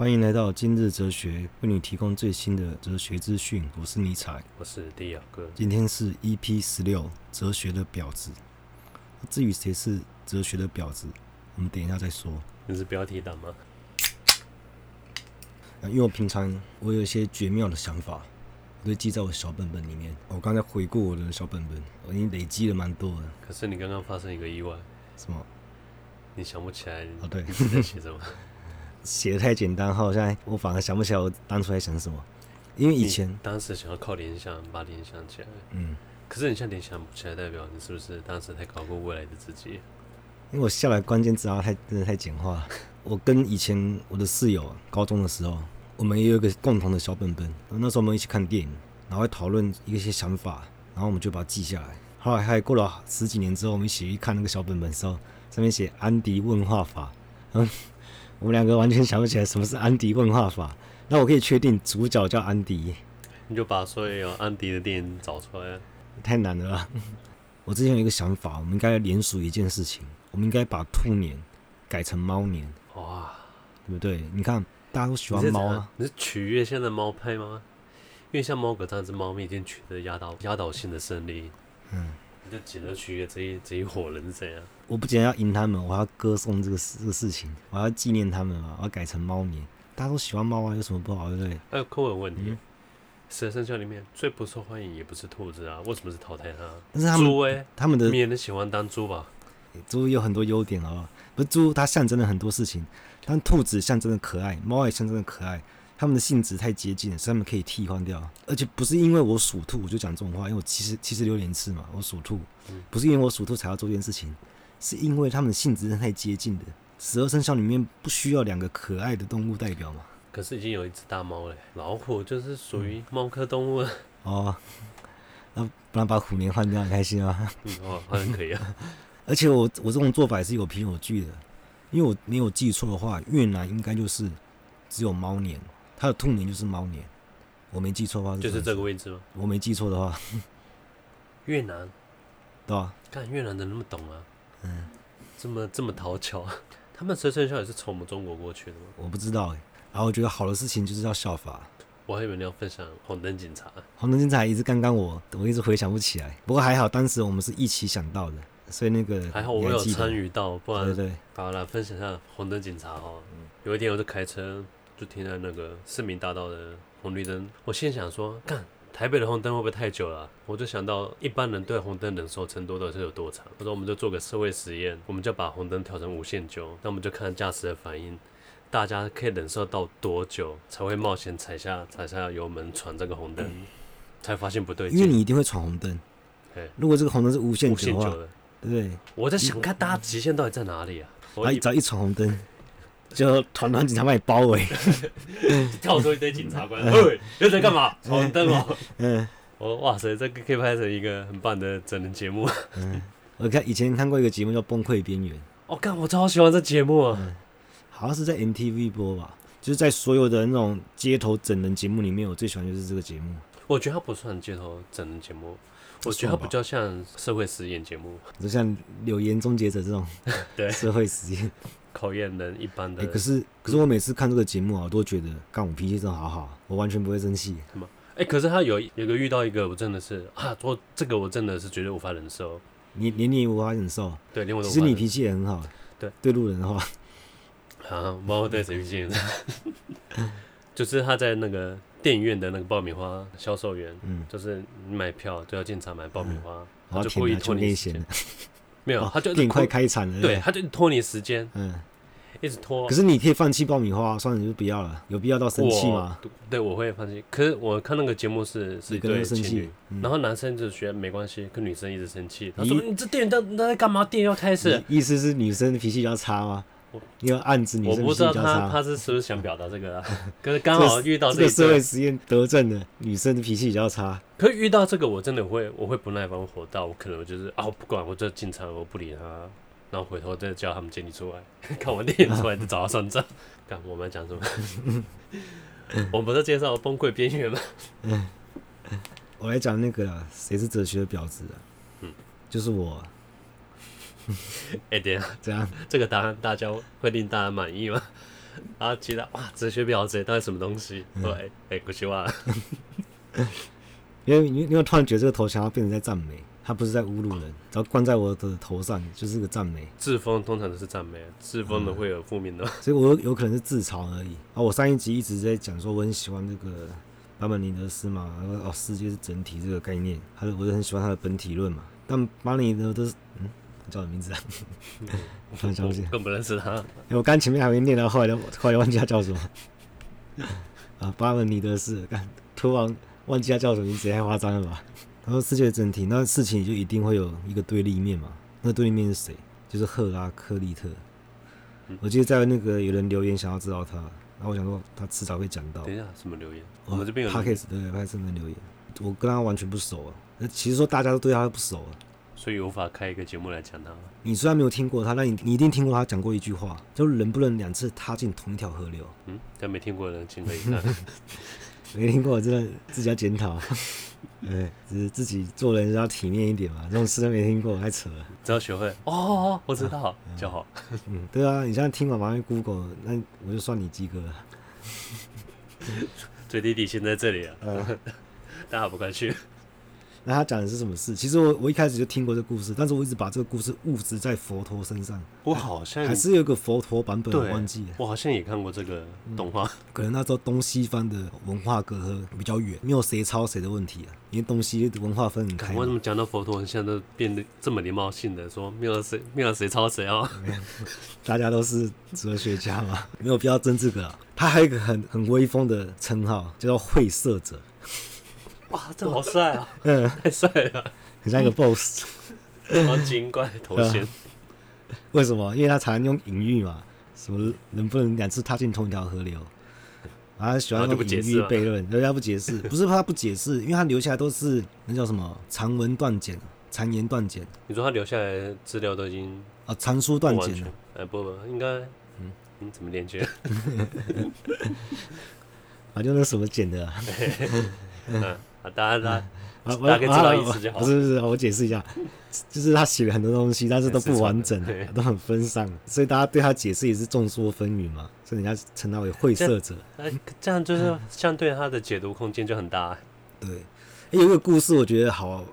欢迎来到今日哲学，为你提供最新的哲学资讯。我是尼采，我是迪亚哥。今天是 EP 十六，哲学的婊子。至于谁是哲学的婊子，我们等一下再说。你是标题党吗？因为我平常我有一些绝妙的想法，我都记在我小本本里面。我刚才回顾我的小本本，我已经累积了蛮多的。可是你刚刚发生一个意外，什么？你想不起来？哦，对，你在写什么？写的太简单，好像我反而想不起来我当初在想什么。因为以前当时想要靠联想把联想起来，嗯，可是你现在联想不起来，代表你是不是当时太高估未来的自己？因为我下来关键字啊，太真的太简化。我跟以前我的室友，高中的时候，我们也有一个共同的小本本。那时候我们一起看电影，然后会讨论一些想法，然后我们就把它记下来。后来还过了十几年之后，我们一起去看那个小本本的时候，上面写安迪问话法，嗯。我们两个完全想不起来什么是安迪问话法，那我可以确定主角叫安迪，你就把所有有安迪的电影找出来，太难了吧。我之前有一个想法，我们应该联署一件事情，我们应该把兔年改成猫年，哇，对不对？你看大家都喜欢猫啊，你是取悦现在的猫派吗？因为像猫哥这样子，猫咪已经取得压倒压倒性的胜利，嗯。就紧着取悦这一这一伙人是怎样？我不仅要赢他们，我要歌颂这个这个事情，我要纪念他们嘛，我要改成猫年。大家都喜欢猫啊，有什么不好，对不对？还有课文问题，十二生肖里面最不受欢迎也不是兔子啊，为什么是淘汰它？但是他们猪哎、欸，他们的没人喜欢当猪吧？猪有很多优点啊，不是猪它象征了很多事情，但兔子象征的可爱，猫也象征的可爱。他们的性质太接近了，所以他们可以替换掉。而且不是因为我属兔我就讲这种话，因为我其实其实流年次嘛，我属兔，不是因为我属兔才要做这件事情，是因为他们的性质太接近的。十二生肖里面不需要两个可爱的动物代表嘛？可是已经有一只大猫了，老虎就是属于猫科动物。嗯、哦，那不然把虎年换掉，很开心啊？嗯，哦，换可以啊。而且我我这种做法也是有凭有据的，因为我没有记错的话，越南应该就是只有猫年。它的兔年就是猫年，我没记错的话是，就是这个位置吗？我没记错的话，越南，对吧？看越南人那么懂啊，嗯，这么这么讨巧，他们十二生肖也是从我们中国过去的吗？我不知道哎。然后我觉得好的事情就是要效法。我还以为你要分享红灯警察，红灯警察一直刚刚我，我一直回想不起来。不过还好，当时我们是一起想到的，所以那个还好我有参与到，不然对对。好了，分享一下红灯警察哦。有一天我就开车。就停在那个市民大道的红绿灯，我心想说，干台北的红灯会不会太久了啊？我就想到一般人对红灯忍受程度都是有多长。我说我们就做个社会实验，我们就把红灯调成无限久，那我们就看驾驶的反应，大家可以忍受到多久才会冒险踩下踩下油门闯这个红灯，才发现不对劲。因为你一定会闯红灯。如果这个红灯是无限久的话，对不对？我在想看大家极限到底在哪里啊？我一只要一闯红灯。就团团警察把你包围，跳出一堆警察官，喂，又在干嘛？闯红灯哦。嗯，我哇塞，这个可以拍成一个很棒的整人节目。嗯，我看以前看过一个节目叫《崩溃边缘》，我看我超喜欢这节目啊，好像是在 NTV 播吧，就是在所有的那种街头整人节目里面，我最喜欢就是这个节目。我觉得它不算街头整人节目，我觉得它比较像社会实验节目，就像柳岩终结者这种 对。社会实验。考验人一般的，可是可是我每次看这个节目啊，我都觉得，干我脾气真的好好，我完全不会生气。什么？哎，可是他有有个遇到一个，我真的是啊，我这个我真的是绝对无法忍受。你连你无法忍受？对，连我都。其实你脾气也很好。对，对路人的话，啊，包括对谁脾气。就是他在那个电影院的那个爆米花销售员，嗯，就是你买票就要进场买爆米花，他、嗯、就故意拖你时间。没有，他就电影快开产了，对，他就拖你时间，嗯，一直拖。可是你可以放弃爆米花，算了，你就不要了，有必要到生气吗？对，我会放弃。可是我看那个节目是是一对情侣，嗯、然后男生就觉得没关系，跟女生一直生气。他说：“你这电影在在干嘛？电影要开始。”意思是女生脾气比较差吗？你要暗指女生脾气比较差。我不知道他他是是不是想表达这个啊？可是刚好遇到这个社会实验得证的女生的脾气比较差。可是遇到这个我真的会我会不耐烦火到，我可能就是啊，我不管，我就进场，我不理他，然后回头再叫他们接你出来，看完电影出来就找他算账。看我们讲什么？我们不是介绍崩溃边缘吗？我来讲那个谁是哲学的婊子啊？嗯，就是我。哎，等下，这样，这个答案大家会令大家满意吗？然后其他哇，哲学婊子到底什么东西？嗯、对，哎、欸，过去忘因为因为我突然觉得这个头像要变成在赞美，他不是在侮辱人，只要冠在我的头上就是个赞美。自封通常都是赞美，自封的会有负面的、嗯，所以我有可能是自嘲而已。啊，我上一集一直在讲说我很喜欢这个巴本尼德斯嘛，哦，世界是整体这个概念，他我就很喜欢他的本体论嘛。但巴门尼德斯，嗯，叫什么名字啊？我突然想不起，更不认识他。我刚前面还没念到，后来后来忘记他叫什么。啊，巴文尼德斯，看突然。忘记他叫什么名字，太夸张了吧？他说世界的整体，那事情就一定会有一个对立面嘛？那对立面是谁？就是赫拉克利特。嗯、我记得在那个有人留言想要知道他，然后我想说他迟早会讲到。等一下，什么留言？我们这边有。他开始对，他这边留言，我跟他完全不熟啊。那其实说大家都对他不熟啊，所以无法开一个节目来讲他。你虽然没有听过他，那你你一定听过他讲过一句话，就是人不能两次踏进同一条河流。嗯，但没听过的人请回一看。没听过，真的自己要检讨。对，只是自己做人要体面一点嘛。这种事都没听过，太扯了。只要学会哦，我知道，啊、就好。嗯，对啊，你现在听完马上 Google，那我就算你及格了。最低底线在这里啊！嗯、大家不快去。那他讲的是什么事？其实我我一开始就听过这故事，但是我一直把这个故事物质在佛陀身上。我好像还是有个佛陀版本，我忘记了。我好像也看过这个动画，嗯，可能那时候东西方的文化隔阂比较远，没有谁抄谁的问题啊。因为东西文化分很开。为什么讲到佛陀，现在都变得这么礼貌性的说没有谁没有谁抄谁啊？大家都是哲学家嘛，没有必要争这个，啊。他还有一个很很威风的称号，叫做会色者。哇，这好帅啊！嗯，太帅了，很像一个 boss，好精怪头衔。为什么？因为他常用隐喻嘛，什么能不能两次踏进同一条河流？啊，喜欢用隐喻悖论，人家不解释，不是怕他不解释，因为他留下来都是那叫什么长文断简、长言断简。你说他留下来资料都已经啊长书断简了？哎，不不，应该嗯，你怎么连接？啊，就那什么简的啊？嗯。啊，大家大家 大概知道意思就好。不是不是，我解释一下，就是他写了很多东西，但是都不完整，都很分散，所以大家对他解释也是众说纷纭嘛。所以人家称他为晦涩者。哎，这样就是相对他的解读空间就很大。对，有一个故事我觉得好，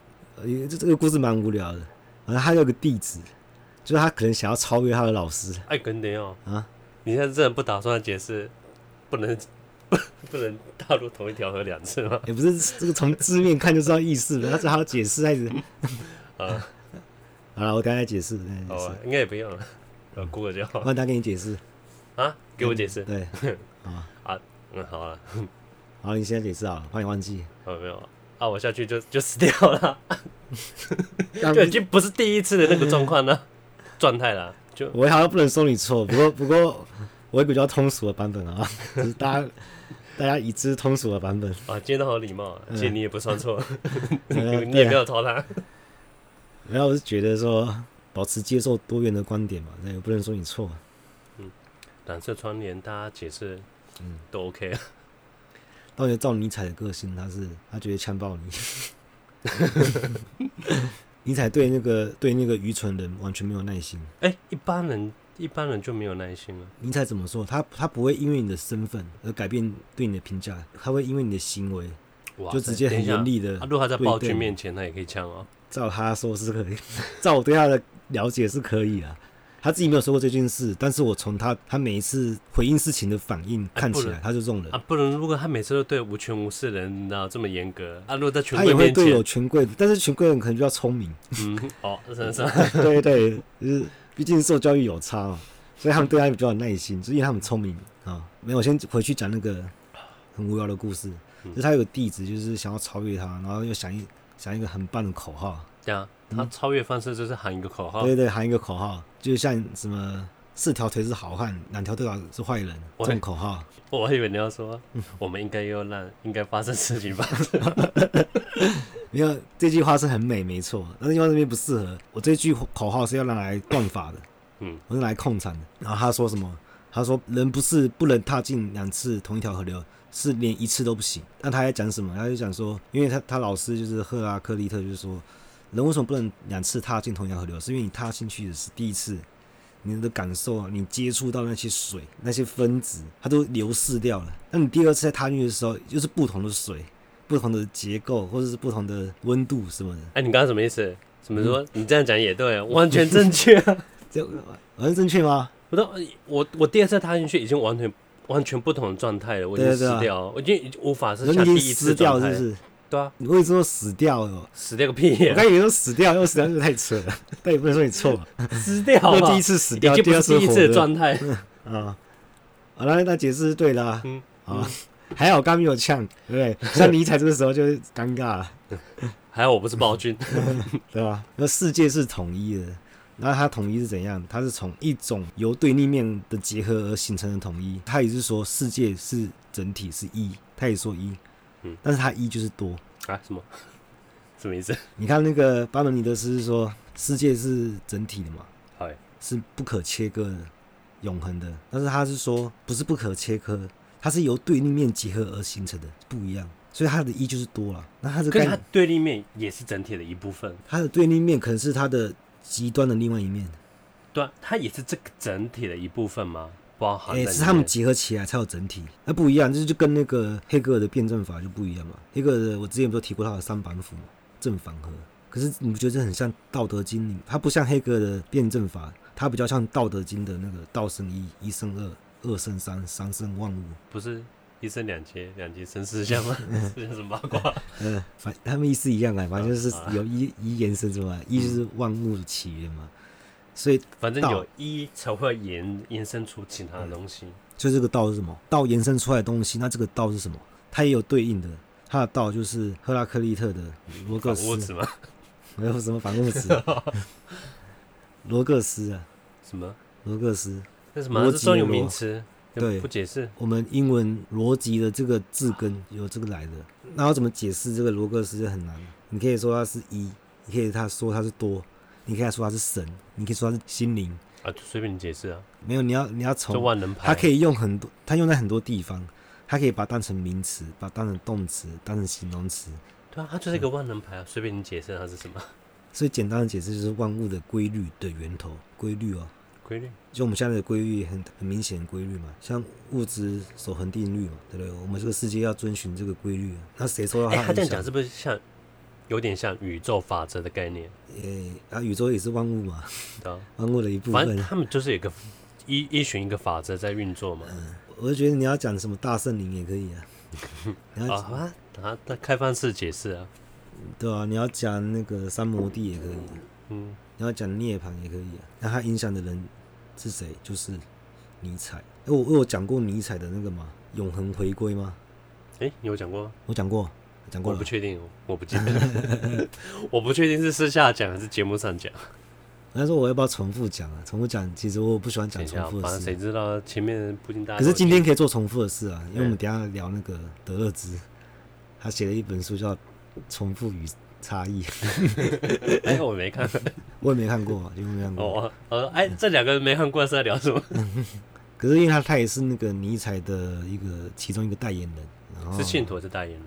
这这个故事蛮无聊的。反正他有个弟子，就是他可能想要超越他的老师。哎，跟点哦啊！你现在真的不打算解释，不能。不 不能踏入同一条河两次吗？也不是这个从字面看就知道意思了，他只好解释还是？啊，好了，我刚才解释。哦，应该也不用了，呃，Google 就好。让他给你解释啊？给我解释？对，啊啊，嗯，好了，好，你现在解释啊，怕你忘记。哦，没有啊，我下去就就死掉了，就已经不是第一次的那个状况了，状态了。就我好像不能说你错，不过不过我有比较通俗的版本啊，就 是大家。大家已知通俗的版本啊，今天都好礼貌，而且你也不算错，你也没有抄他。然后我是觉得说，保持接受多元的观点嘛，那也不能说你错。嗯，蓝色窗帘，大家解释，嗯，都 OK 啊。到底照尼采的个性，他是他觉得枪爆你。尼采对那个对那个愚蠢人完全没有耐心。哎、欸，一般人。一般人就没有耐心了。尼采怎么说？他他不会因为你的身份而改变对你的评价，他会因为你的行为就直接很严厉的。如果他在暴君面前，他也可以呛哦。照他说是可以，照我对他的了解是可以啊。他自己没有说过这件事，但是我从他他每一次回应事情的反应看起来，他就这种人啊。不能，如果他每次都对无权无势的人，然后这么严格啊，如果在权贵他也会对有权贵，但是权贵人可能比较聪明。嗯，哦，是是。对对，就是。毕竟受教育有差嘛，所以他们对他比较有耐心，就是因为他们聪明啊。没有，我先回去讲那个很无聊的故事。嗯、就他有个弟子，就是想要超越他，然后又想一想一个很棒的口号。对啊，他超越方式就是喊一个口号。对对，喊一个口号，就像什么四条腿是好汉，两条腿是坏人这种口号。我还以为你要说，我们应该要让应该发生事情吧。没有，这句话是很美，没错。但是因为这边不适合，我这句口号是要拿来断法的，嗯，我是来控场的。然后他说什么？他说人不是不能踏进两次同一条河流，是连一次都不行。那他在讲什么？他就讲说，因为他他老师就是赫拉克利特，就是说人为什么不能两次踏进同一条河流？是因为你踏进去的是第一次，你的感受啊，你接触到那些水、那些分子，它都流失掉了。那你第二次再踏进去的时候，又是不同的水、不同的结构，或者是不同的温度什么的。哎，你刚刚什么意思？怎么说？你这样讲也对，完全正确啊！这完全正确吗？不都我我第二次踏进去已经完全完全不同的状态了，我已经死掉，我已经无法是像第一次状态，是不是？对啊，你为什么死掉了？死掉个屁！我刚以为说死掉，又死掉就太扯了。但也不能说你错，死掉。那第一次死掉，第二次第一次的状态 啊。好了，那解释是对的啊。嗯，啊，还好刚没有呛，对不对？像尼采这个时候就尴尬了。还好我不是暴君，对吧？那世界是统一的，那它统一是怎样？它是从一种由对立面的结合而形成的统一。他也是说世界是整体是一，他也说一。嗯，但是它一就是多啊？什么？什么意思？你看那个巴门尼德斯是说世界是整体的嘛？哎，是不可切割的、永恒的。但是他是说不是不可切割，它是由对立面结合而形成的，不一样。所以它的一就是多了。那它的跟它对立面也是整体的一部分。它的对立面可能是它的极端的另外一面。对啊，它也是这个整体的一部分吗？哎、欸，是他们结合起来才有整体，那不一样，就是就跟那个黑格尔的辩证法就不一样嘛。黑格尔的我之前不是提过他的三板斧嘛，正反合。可是你不觉得这很像《道德经》里？它不像黑格尔的辩证法，它比较像《道德经》的那个道生一，一生二，二生三，三生万物。不是一生两劫，两劫生四象吗？这是什么八卦？嗯，反他们意思一样啊，反正就是有一一延伸出来，一就是万物的起源嘛。所以，反正有一才会延延伸出其他的东西。所以这个道是什么？道延伸出来的东西，那这个道是什么？它也有对应的，它的道就是赫拉克利特的罗格斯。没有什么反物质。罗格斯啊？什么？罗格斯？那什么？逻辑专有名词？对，不解释。我们英文逻辑的这个字根有这个来的，那要怎么解释这个罗格斯就很难。你可以说它是一，你可以他说它是多。你可以说它是神，你可以说它是心灵啊，随便你解释啊。没有，你要你要从万能牌，它可以用很多，它用在很多地方，它可以把它当成名词，把它当成动词，当成形容词。对啊，它就是一个万能牌啊，随便你解释它是什么。所以简单的解释就是万物的规律的源头，规律哦，规律。就我们现在的规律很很明显的规律嘛，像物质守恒定律嘛，对不对？我们这个世界要遵循这个规律啊。那谁说到他？他这样讲是不是像？有点像宇宙法则的概念，诶、欸，啊，宇宙也是万物嘛，对，万物的一部分。反正他们就是有个依依循一个法则在运作嘛。嗯，我就觉得你要讲什么大圣灵也可以啊。你要啊啊，那开放式解释啊。对啊，你要讲那个三摩地也可以。嗯，你要讲涅槃也可以啊。那他影响的人是谁？就是尼采。哎，我我有讲过尼采的那个吗？永恒回归吗？诶、欸，你有讲过？我讲过。讲过我不确定，我不记得，我不确定是私下讲还是节目上讲。他说我要不要重复讲啊？重复讲，其实我不喜欢讲重复的事。反正谁知道前面不一定大家。可是今天可以做重复的事啊，因为我们等下聊那个德勒兹，他写了一本书叫《重复与差异》。哎，我没看，我也没看过，因为没看过。哦，呃，哎，这两个人没看过是在聊什么？可是因为他他也是那个尼采的一个其中一个代言人，然后是信徒还是代言人？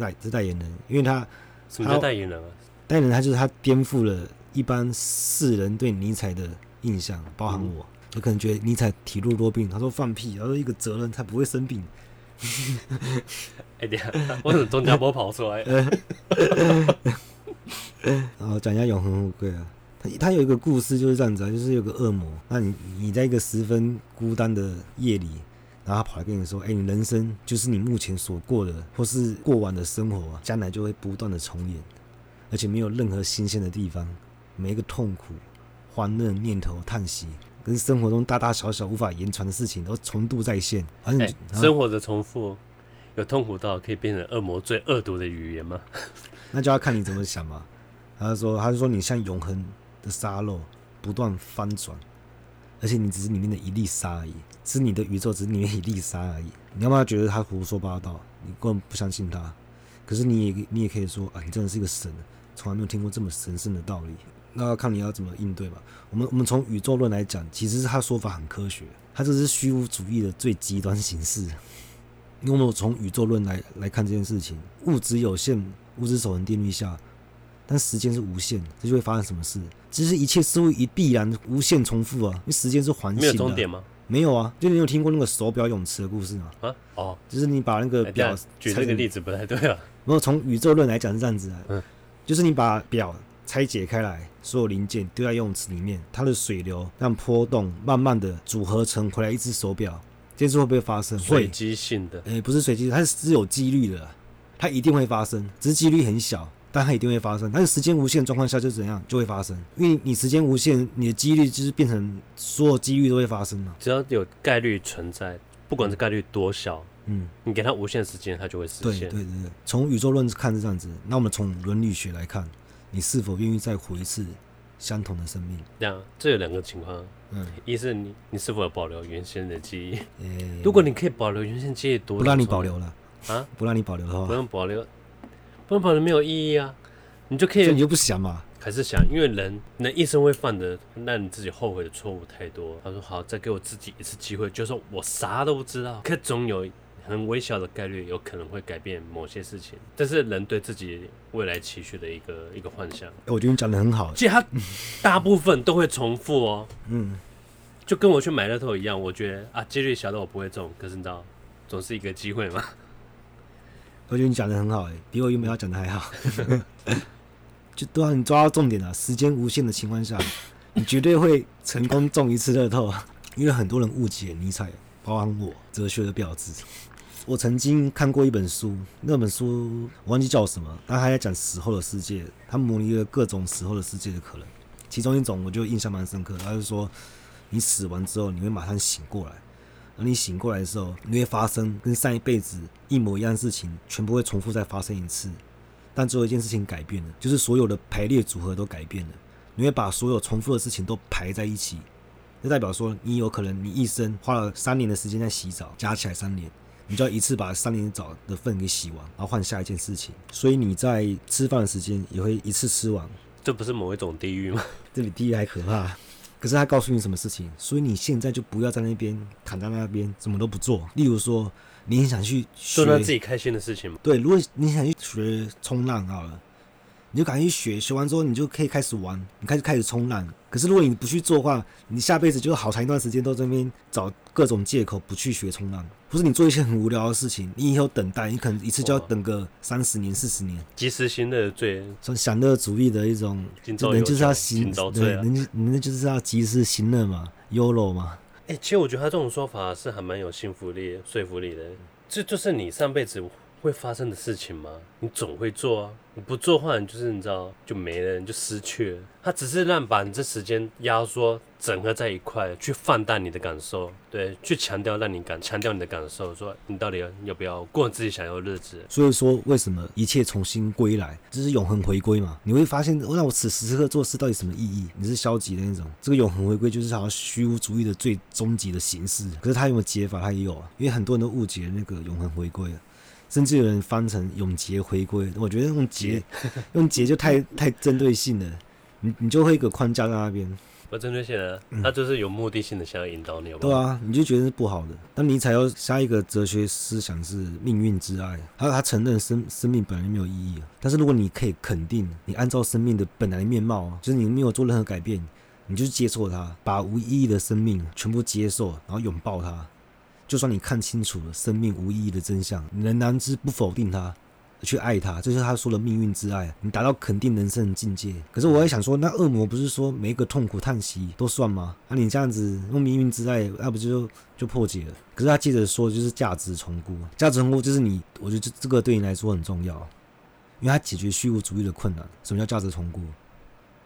代是代言人，因为他什么叫代言人啊？代言人他就是他颠覆了一般世人对尼采的印象，包含我，有、嗯、可能觉得尼采体弱多病，他说放屁，他说一个哲人他不会生病。哎呀，我怎么钟家波跑出来？然后讲一下永恒富贵啊，他他有一个故事就是这样子啊，就是有个恶魔，那你你在一个十分孤单的夜里。然后他跑来跟你说：“哎，你人生就是你目前所过的或是过完的生活啊，将来就会不断的重演，而且没有任何新鲜的地方。每一个痛苦、欢乐、念头、叹息，跟生活中大大小小无法言传的事情都重度再现。反正生活的重复，有痛苦到可以变成恶魔最恶毒的语言吗？那就要看你怎么想嘛。他就说，他就说你像永恒的沙漏，不断翻转。”而且你只是里面的一粒沙而已，是你的宇宙只是里面一粒沙而已。你要不要觉得他胡说八道？你根本不相信他。可是你也你也可以说啊，你真的是一个神，从来没有听过这么神圣的道理。那要看你要怎么应对吧。我们我们从宇宙论来讲，其实是他说法很科学，他这是虚无主义的最极端形式。因为我从宇宙论来来看这件事情，物质有限，物质守恒定律下，但时间是无限，这就会发生什么事？其实一切事物一必然无限重复啊，因为时间是环形的。没有啊，就你有听过那个手表泳池的故事吗？啊，哦，就是你把那个表、欸、举这个例子不太对啊。没有，从宇宙论来讲是这样子啊，嗯，就是你把表拆解开来，所有零件丢在游泳池里面，它的水流让波动慢慢的组合成回来一只手表，这件事会不会发生？会，随机性的，哎、欸，不是随机，它是有几率的，它一定会发生，只是几率很小。但它一定会发生，但是时间无限状况下就怎样就会发生，因为你时间无限，你的几率就是变成所有几率都会发生嘛。只要有概率存在，不管是概率多小，嗯，你给它无限时间，它就会实现。对对对对，从宇宙论看是这样子，那我们从伦理学来看，你是否愿意再活一次相同的生命？这样，这有两个情况，嗯，一是你你是否有保留原先的记忆？欸、如果你可以保留原先记忆多，不让你保留了啊？不让你保留的话，不用保留。不能保留没有意义啊，你就可以，你就不想嘛？还是想？因为人，人一生会犯的让你自己后悔的错误太多。他说：“好，再给我自己一次机会，就说我啥都不知道，可总有很微小的概率有可能会改变某些事情。这是人对自己未来期许的一个一个幻想。”我觉得你讲的很好，其实他大部分都会重复哦。嗯，就跟我去买乐透一样，我觉得啊，几率小的我不会中，可是你知道，总是一个机会嘛。我觉得你讲的很好，哎，比我原本要讲的还好。就都让你抓到重点了。时间无限的情况下，你绝对会成功中一次乐透。因为很多人误解尼采，包含我，哲学的标志。我曾经看过一本书，那本书我忘记叫什么，但他在讲死后的世界，他模拟了各种死后的世界的可能。其中一种我就印象蛮深刻，他就说，你死完之后，你会马上醒过来。而你醒过来的时候，你会发生跟上一辈子一模一样的事情，全部会重复再发生一次。但只有一件事情改变了，就是所有的排列组合都改变了。你会把所有重复的事情都排在一起，就代表说你有可能你一生花了三年的时间在洗澡，加起来三年，你就要一次把三年澡的粪给洗完，然后换下一件事情。所以你在吃饭的时间也会一次吃完。这不是某一种地狱吗？这比地狱还可怕。可是他告诉你什么事情，所以你现在就不要在那边躺在那边，什么都不做。例如说，你很想去学做自己开心的事情吗？对，如果你想去学冲浪好了。你就赶紧去学，学完之后你就可以开始玩，你开始开始冲浪。可是如果你不去做的话，你下辈子就好长一段时间都在那边找各种借口不去学冲浪，或是你做一些很无聊的事情，你以后等待，你可能一次就要等个三十年、四十年。及时行乐最从享乐主义的一种，人就是要行，对，人人就是要及时行乐嘛，YOLO 嘛。哎、欸，其实我觉得他这种说法是还蛮有信服力、说服力的。这就是你上辈子会发生的事情吗？你总会做啊。你不做的话，就是你知道就没了，你就失去了。他只是让把你这时间压缩整合在一块，去放大你的感受，对，去强调让你感强调你的感受，说你到底要，不要过自己想要的日子。所以说，为什么一切重新归来，就是永恒回归嘛？你会发现，那我此时此刻做事到底什么意义？你是消极的那种，这个永恒回归就是好像虚无主义的最终极的形式。可是他有没有解法？他也有啊，因为很多人都误解那个永恒回归了。甚至有人翻成永劫回归，我觉得用劫 用劫就太 太针对性了，你你就会一个框架在那边。不针对性的，他就是有目的性的想要引导你。对啊，你就觉得是不好的。但尼采要下一个哲学思想是命运之爱，他他承认生生命本来没有意义，但是如果你可以肯定，你按照生命的本来的面貌，就是你没有做任何改变，你就接受它，把无意义的生命全部接受，然后拥抱它。就算你看清楚了生命无意义的真相，你仍然之不否定它，去爱它，这是他说的命运之爱。你达到肯定人生的境界。可是我也想说，那恶魔不是说每一个痛苦叹息都算吗？那、啊、你这样子用命运之爱，那不就就破解了？可是他接着说，就是价值重估。价值重估就是你，我觉得这这个对你来说很重要，因为它解决虚无主义的困难。什么叫价值重估？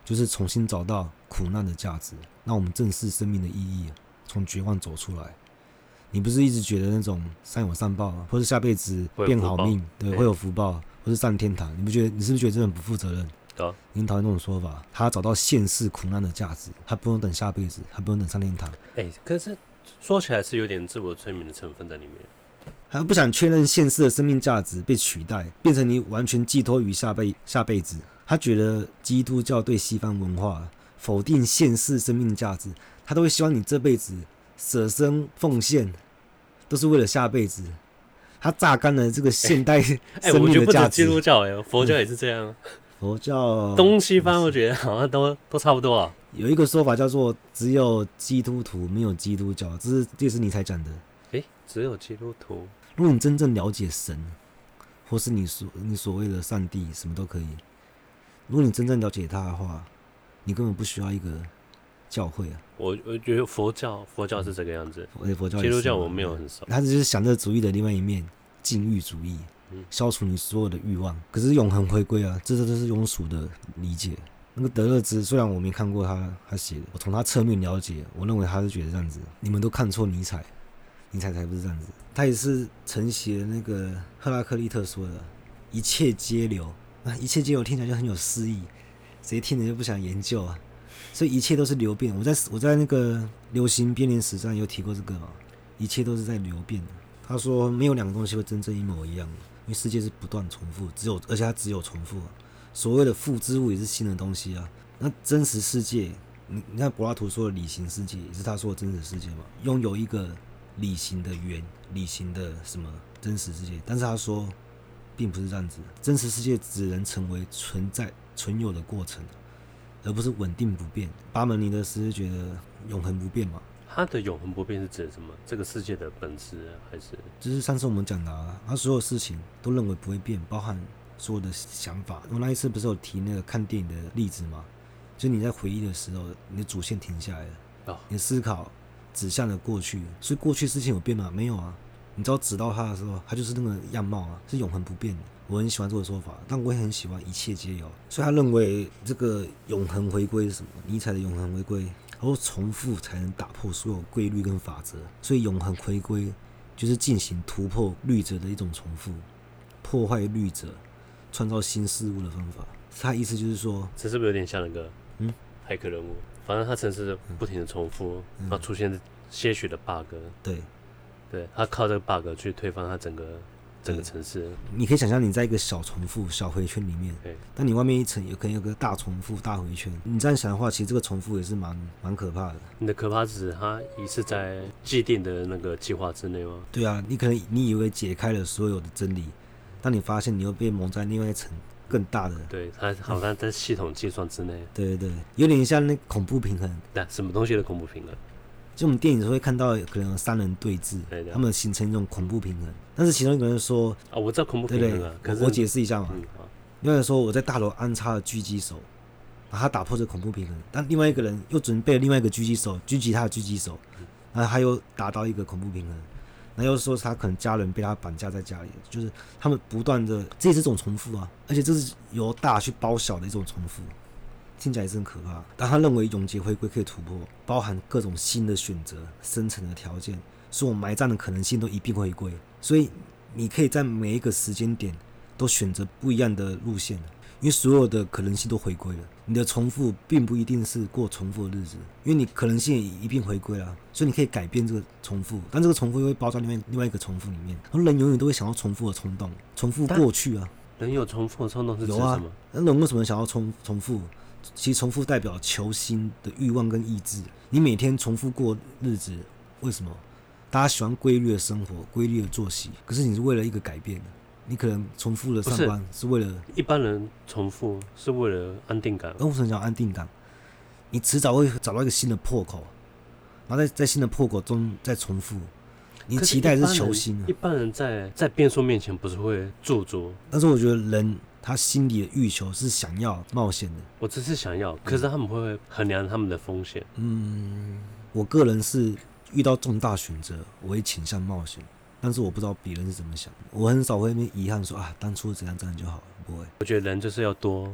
就是重新找到苦难的价值，让我们正视生命的意义，从绝望走出来。你不是一直觉得那种善有善报，或是下辈子变好命，对，会有福报，或是上天堂？你不觉得？你是不是觉得这很不负责任？你讨厌这种说法。他找到现世苦难的价值，他不用等下辈子，他不用等上天堂。哎、欸，可是说起来是有点自我催眠的成分在里面。他不想确认现世的生命价值被取代，变成你完全寄托于下辈下辈子。他觉得基督教对西方文化否定现世生命价值，他都会希望你这辈子。舍身奉献都是为了下辈子，他榨干了这个现代生命的价值。哎、欸欸，我觉得不止基督教哎，佛教也是这样。佛教东西方，我觉得好像都都差不多啊。有一个说法叫做“只有基督徒，没有基督教”，这是这是你才讲的。诶，只有基督徒。如果你真正了解神，或是你所你所谓的上帝，什么都可以。如果你真正了解他的话，你根本不需要一个教会啊。我我觉得佛教佛教是这个样子，嗯、佛教基督教我没有很熟。他只是享乐主义的另外一面，禁欲主义，消除你所有的欲望。可是永恒回归啊，这这都是庸俗的理解。那个德勒兹虽然我没看过他他写的，我从他侧面了解，我认为他是觉得这样子。你们都看错尼采，尼采才不是这样子。他也是承袭那个赫拉克利特说的“一切皆流”，啊，一切皆流听起来就很有诗意，谁听了就不想研究啊？所以一切都是流变。我在我在那个流行编年史上有提过这个嘛，一切都是在流变。他说没有两个东西会真正一模一样，因为世界是不断重复，只有而且它只有重复。所谓的复之物也是新的东西啊。那真实世界，你你看柏拉图说的理型世界也是他说的真实世界嘛？拥有一个理型的圆，理型的什么真实世界？但是他说并不是这样子，真实世界只能成为存在存有的过程，而不是稳定不变。巴门尼德斯是觉得永恒不变嘛？他的永恒不变是指什么？这个世界的本质还是？就是上次我们讲的啊，他所有事情都认为不会变，包含。所有的想法，我那一次不是有提那个看电影的例子吗？就你在回忆的时候，你的主线停下来了，哦，你思考指向了过去，所以过去事情有变吗？没有啊，你知道指到它的时候，它就是那个样貌啊，是永恒不变的。我很喜欢这个说法，但我也很喜欢一切皆有。所以他认为这个永恒回归是什么？尼采的永恒回归，然后重复才能打破所有规律跟法则，所以永恒回归就是进行突破律者的一种重复，破坏律者。创造新事物的方法，他意思就是说，这是不是有点像那个嗯，骇客任务？反正他城市不停的重复，嗯、然后出现些许的 bug。对，对他靠这个 bug 去推翻他整个整个城市。你可以想象，你在一个小重复小回圈里面，对，但你外面一层有可能有个大重复大回圈。你这样想的话，其实这个重复也是蛮蛮可怕的。你的可怕是指它也是在既定的那个计划之内吗？对啊，你可能你以为解开了所有的真理。但你发现你又被蒙在另外一层更大的，对，它好像在系统计算之内。对对对，有点像那恐怖平衡。那，什么东西的恐怖平衡？就我们电影会看到可能有三人对峙，对对，他们形成一种恐怖平衡。但是其中一个人说：“啊，我知道恐怖平衡啊。”对对，我解释一下嘛。另外一个说我在大楼安插了狙击手，把他打破这恐怖平衡。但另外一个人又准备了另外一个狙击手狙击他的狙击手，然后他又达到一个恐怖平衡。那又说他可能家人被他绑架在家里，就是他们不断的，这也是一种重复啊，而且这是由大去包小的一种重复，听起来也是很可怕。但他认为永劫回归可以突破，包含各种新的选择、生成的条件，所有埋葬的可能性都一并回归，所以你可以在每一个时间点都选择不一样的路线。因为所有的可能性都回归了，你的重复并不一定是过重复的日子，因为你可能性也一并回归了，所以你可以改变这个重复，但这个重复又会包装另外另外一个重复里面。而人永远都会想要重复的冲动，重复过去啊。人有重复的冲动是指什么？有啊。那人为什么想要重重复？其实重复代表求新的欲望跟意志。你每天重复过日子，为什么？大家喜欢规律的生活、规律的作息，可是你是为了一个改变。你可能重复的上班是为了一般人重复是为了安定感。为什么讲安定感？你迟早会找到一个新的破口，然后在在新的破口中再重复。你期待是求新啊。一般人在在变数面前不是会驻足？但是我觉得人他心里的欲求是想要冒险的。我只是想要，可是他们会衡量他们的风险。嗯，我个人是遇到重大选择，我会倾向冒险。但是我不知道别人是怎么想的，我很少会遗憾说啊，当初怎样怎样就好了，不会。我觉得人就是要多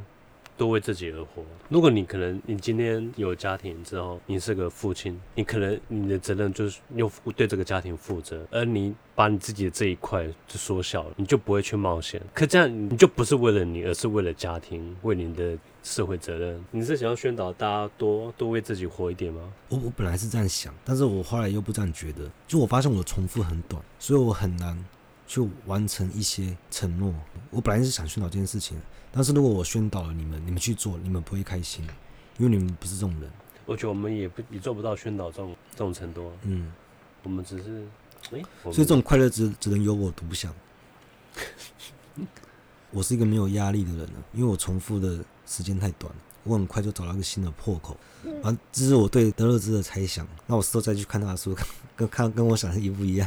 多为自己而活。如果你可能你今天有家庭之后，你是个父亲，你可能你的责任就是又对这个家庭负责，而你把你自己的这一块就缩小了，你就不会去冒险。可这样你就不是为了你，而是为了家庭，为你的。社会责任，你是想要宣导大家多多为自己活一点吗？我我本来是这样想，但是我后来又不这样觉得。就我发现我的重复很短，所以我很难去完成一些承诺。我本来是想宣导这件事情，但是如果我宣导了你们，你们去做，你们不会开心，因为你们不是这种人。我觉得我们也不也做不到宣导这种这种程度。嗯，我们只是，欸、所以这种快乐只只能由我独享。我是一个没有压力的人了，因为我重复的时间太短，我很快就找到一个新的破口。反正这是我对德勒兹的猜想。那我事后再去看他的书，跟看跟我想的一不一样。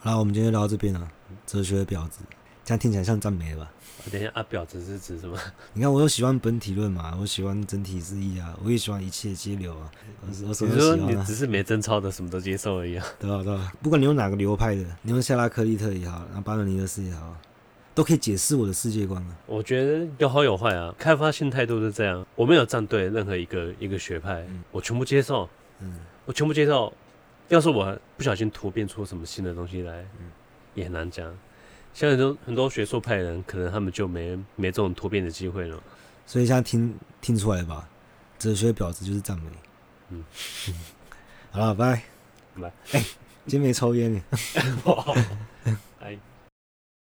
好了，我们今天就聊到这边了。哲学的婊子，这样听起来像赞美吧？等一下阿，婊子是指什么？你看，我又喜欢本体论嘛，我喜欢整体之意啊，我也喜欢一切皆流啊。我我什么都喜欢啊。你说你只是没贞操的，什么都接受而已啊？对吧？对吧？不管你用哪个流派的，你用夏拉克利特也好，然后巴伦尼德斯也好，都可以解释我的世界观啊。我觉得有好有坏啊。开发性态度是这样，我没有站队任何一个一个学派，嗯、我全部接受。嗯，我全部接受。要是我不小心突变出什么新的东西来，嗯、也很难讲。像很多很多学术派的人，可能他们就没没这种突变的机会了。所以现在听听出来吧，哲学婊子就是赞美。嗯，好了，拜拜。拜。哎，今天没抽烟。